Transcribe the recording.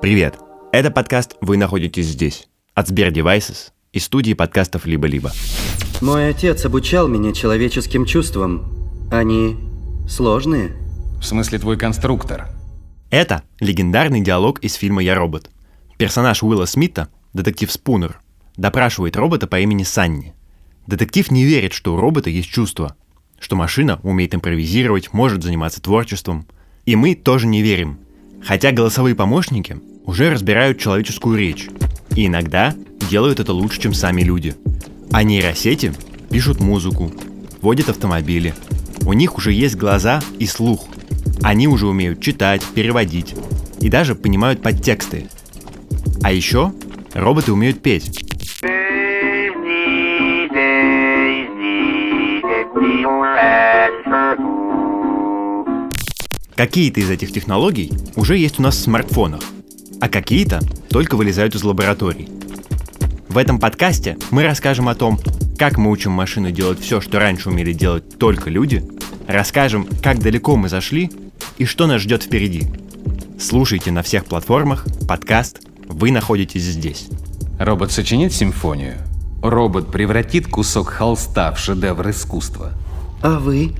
Привет! Это подкаст «Вы находитесь здесь» от Сбер Devices и студии подкастов «Либо-либо». Мой отец обучал меня человеческим чувствам. Они сложные. В смысле твой конструктор? Это легендарный диалог из фильма «Я робот». Персонаж Уилла Смита, детектив Спунер, допрашивает робота по имени Санни. Детектив не верит, что у робота есть чувства, что машина умеет импровизировать, может заниматься творчеством. И мы тоже не верим. Хотя голосовые помощники уже разбирают человеческую речь. И иногда делают это лучше, чем сами люди. А нейросети пишут музыку, водят автомобили. У них уже есть глаза и слух. Они уже умеют читать, переводить и даже понимают подтексты. А еще роботы умеют петь. Какие-то из этих технологий уже есть у нас в смартфонах, а какие-то только вылезают из лабораторий. В этом подкасте мы расскажем о том, как мы учим машину делать все, что раньше умели делать только люди, расскажем, как далеко мы зашли и что нас ждет впереди. Слушайте на всех платформах подкаст «Вы находитесь здесь». Робот сочинит симфонию? Робот превратит кусок холста в шедевр искусства? А вы?